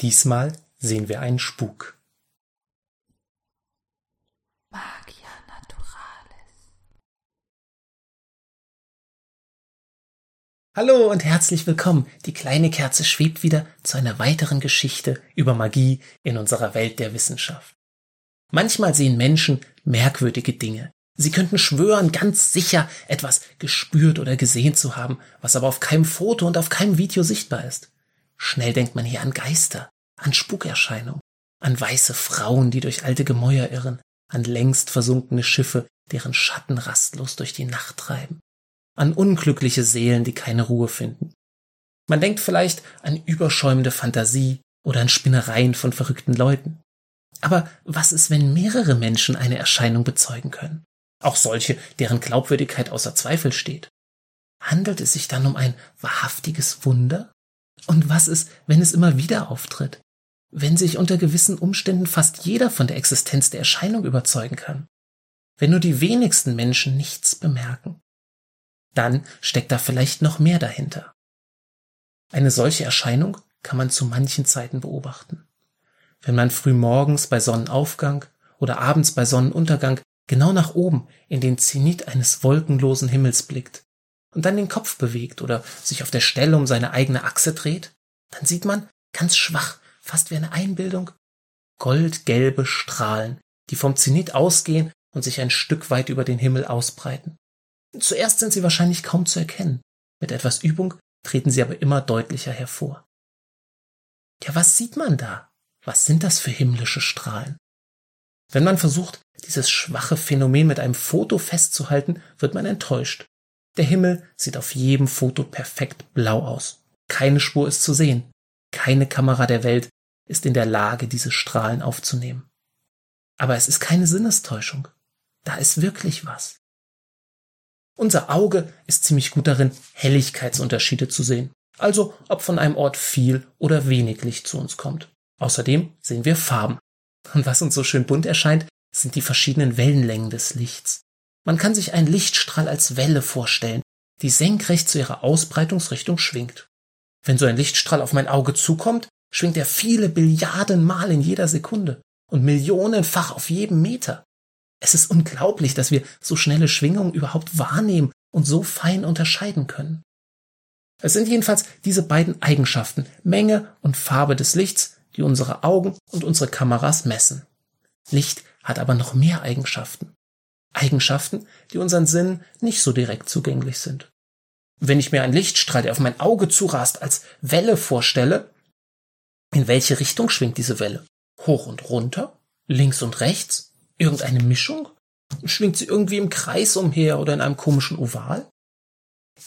Diesmal sehen wir einen Spuk. Magia Naturalis. Hallo und herzlich willkommen. Die kleine Kerze schwebt wieder zu einer weiteren Geschichte über Magie in unserer Welt der Wissenschaft. Manchmal sehen Menschen merkwürdige Dinge. Sie könnten schwören, ganz sicher etwas gespürt oder gesehen zu haben, was aber auf keinem Foto und auf keinem Video sichtbar ist. Schnell denkt man hier an Geister, an Spukerscheinungen, an weiße Frauen, die durch alte Gemäuer irren, an längst versunkene Schiffe, deren Schatten rastlos durch die Nacht treiben, an unglückliche Seelen, die keine Ruhe finden. Man denkt vielleicht an überschäumende Fantasie oder an Spinnereien von verrückten Leuten. Aber was ist, wenn mehrere Menschen eine Erscheinung bezeugen können? Auch solche, deren Glaubwürdigkeit außer Zweifel steht. Handelt es sich dann um ein wahrhaftiges Wunder? Und was ist, wenn es immer wieder auftritt? Wenn sich unter gewissen Umständen fast jeder von der Existenz der Erscheinung überzeugen kann? Wenn nur die wenigsten Menschen nichts bemerken? Dann steckt da vielleicht noch mehr dahinter. Eine solche Erscheinung kann man zu manchen Zeiten beobachten. Wenn man früh morgens bei Sonnenaufgang oder abends bei Sonnenuntergang genau nach oben in den Zenit eines wolkenlosen Himmels blickt, und dann den Kopf bewegt oder sich auf der Stelle um seine eigene Achse dreht, dann sieht man ganz schwach, fast wie eine Einbildung, goldgelbe Strahlen, die vom Zenit ausgehen und sich ein Stück weit über den Himmel ausbreiten. Zuerst sind sie wahrscheinlich kaum zu erkennen. Mit etwas Übung treten sie aber immer deutlicher hervor. Ja, was sieht man da? Was sind das für himmlische Strahlen? Wenn man versucht, dieses schwache Phänomen mit einem Foto festzuhalten, wird man enttäuscht. Der Himmel sieht auf jedem Foto perfekt blau aus. Keine Spur ist zu sehen. Keine Kamera der Welt ist in der Lage, diese Strahlen aufzunehmen. Aber es ist keine Sinnestäuschung. Da ist wirklich was. Unser Auge ist ziemlich gut darin, Helligkeitsunterschiede zu sehen. Also, ob von einem Ort viel oder wenig Licht zu uns kommt. Außerdem sehen wir Farben. Und was uns so schön bunt erscheint, sind die verschiedenen Wellenlängen des Lichts. Man kann sich einen Lichtstrahl als Welle vorstellen, die senkrecht zu ihrer Ausbreitungsrichtung schwingt. Wenn so ein Lichtstrahl auf mein Auge zukommt, schwingt er viele Billiarden Mal in jeder Sekunde und millionenfach auf jedem Meter. Es ist unglaublich, dass wir so schnelle Schwingungen überhaupt wahrnehmen und so fein unterscheiden können. Es sind jedenfalls diese beiden Eigenschaften, Menge und Farbe des Lichts, die unsere Augen und unsere Kameras messen. Licht hat aber noch mehr Eigenschaften. Eigenschaften, die unseren Sinnen nicht so direkt zugänglich sind. Wenn ich mir einen Lichtstrahl, der auf mein Auge zurast, als Welle vorstelle, in welche Richtung schwingt diese Welle? Hoch und runter? Links und rechts? Irgendeine Mischung? Schwingt sie irgendwie im Kreis umher oder in einem komischen Oval?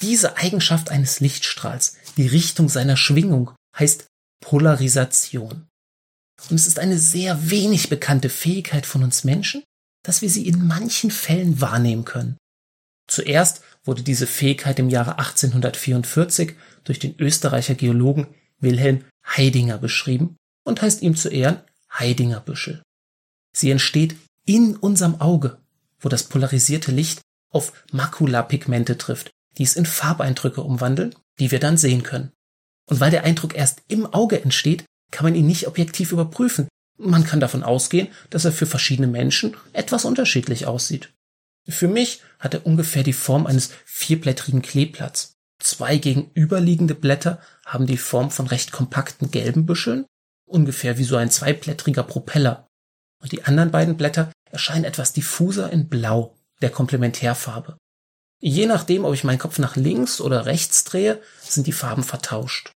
Diese Eigenschaft eines Lichtstrahls, die Richtung seiner Schwingung, heißt Polarisation. Und es ist eine sehr wenig bekannte Fähigkeit von uns Menschen, dass wir sie in manchen Fällen wahrnehmen können. Zuerst wurde diese Fähigkeit im Jahre 1844 durch den Österreicher Geologen Wilhelm Heidinger beschrieben und heißt ihm zu Ehren Heidinger Büschel. Sie entsteht in unserem Auge, wo das polarisierte Licht auf Makulapigmente trifft, die es in Farbeindrücke umwandeln, die wir dann sehen können. Und weil der Eindruck erst im Auge entsteht, kann man ihn nicht objektiv überprüfen, man kann davon ausgehen, dass er für verschiedene Menschen etwas unterschiedlich aussieht. Für mich hat er ungefähr die Form eines vierblättrigen Kleeblatts. Zwei gegenüberliegende Blätter haben die Form von recht kompakten gelben Büscheln, ungefähr wie so ein zweiblättriger Propeller. Und die anderen beiden Blätter erscheinen etwas diffuser in Blau, der Komplementärfarbe. Je nachdem, ob ich meinen Kopf nach links oder rechts drehe, sind die Farben vertauscht.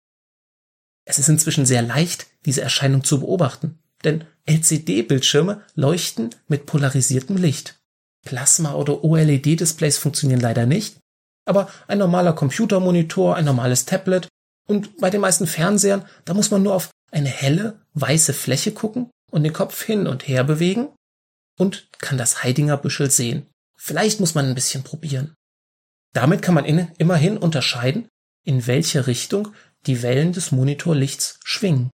Es ist inzwischen sehr leicht, diese Erscheinung zu beobachten denn LCD-Bildschirme leuchten mit polarisiertem Licht. Plasma- oder OLED-Displays funktionieren leider nicht, aber ein normaler Computermonitor, ein normales Tablet und bei den meisten Fernsehern, da muss man nur auf eine helle, weiße Fläche gucken und den Kopf hin und her bewegen und kann das Heidinger Büschel sehen. Vielleicht muss man ein bisschen probieren. Damit kann man immerhin unterscheiden, in welche Richtung die Wellen des Monitorlichts schwingen.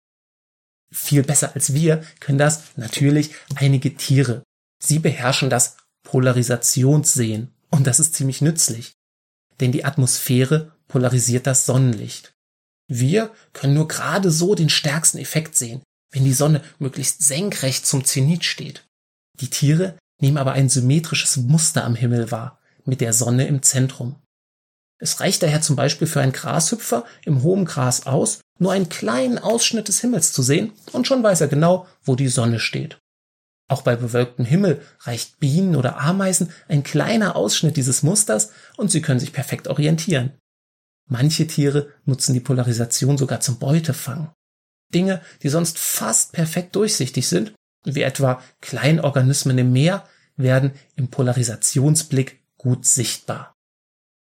Viel besser als wir können das natürlich einige Tiere. Sie beherrschen das Polarisationssehen und das ist ziemlich nützlich, denn die Atmosphäre polarisiert das Sonnenlicht. Wir können nur gerade so den stärksten Effekt sehen, wenn die Sonne möglichst senkrecht zum Zenit steht. Die Tiere nehmen aber ein symmetrisches Muster am Himmel wahr, mit der Sonne im Zentrum. Es reicht daher zum Beispiel für einen Grashüpfer im hohen Gras aus, nur einen kleinen Ausschnitt des Himmels zu sehen, und schon weiß er genau, wo die Sonne steht. Auch bei bewölktem Himmel reicht Bienen oder Ameisen ein kleiner Ausschnitt dieses Musters und sie können sich perfekt orientieren. Manche Tiere nutzen die Polarisation sogar zum Beutefang. Dinge, die sonst fast perfekt durchsichtig sind, wie etwa Kleinorganismen im Meer, werden im Polarisationsblick gut sichtbar.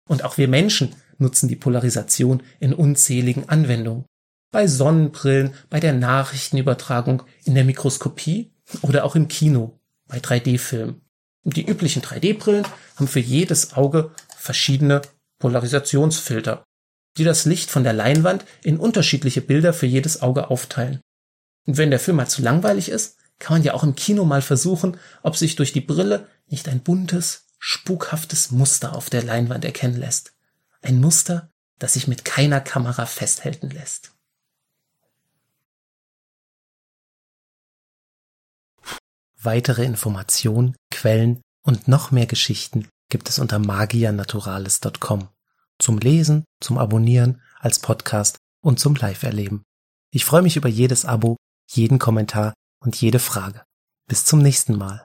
Und auch wir Menschen nutzen die Polarisation in unzähligen Anwendungen. Bei Sonnenbrillen, bei der Nachrichtenübertragung, in der Mikroskopie oder auch im Kino, bei 3D-Filmen. Die üblichen 3D-Brillen haben für jedes Auge verschiedene Polarisationsfilter, die das Licht von der Leinwand in unterschiedliche Bilder für jedes Auge aufteilen. Und wenn der Film mal zu langweilig ist, kann man ja auch im Kino mal versuchen, ob sich durch die Brille nicht ein buntes, spukhaftes Muster auf der Leinwand erkennen lässt. Ein Muster, das sich mit keiner Kamera festhalten lässt. Weitere Informationen, Quellen und noch mehr Geschichten gibt es unter magianaturales.com. Zum Lesen, zum Abonnieren, als Podcast und zum Live-Erleben. Ich freue mich über jedes Abo, jeden Kommentar und jede Frage. Bis zum nächsten Mal.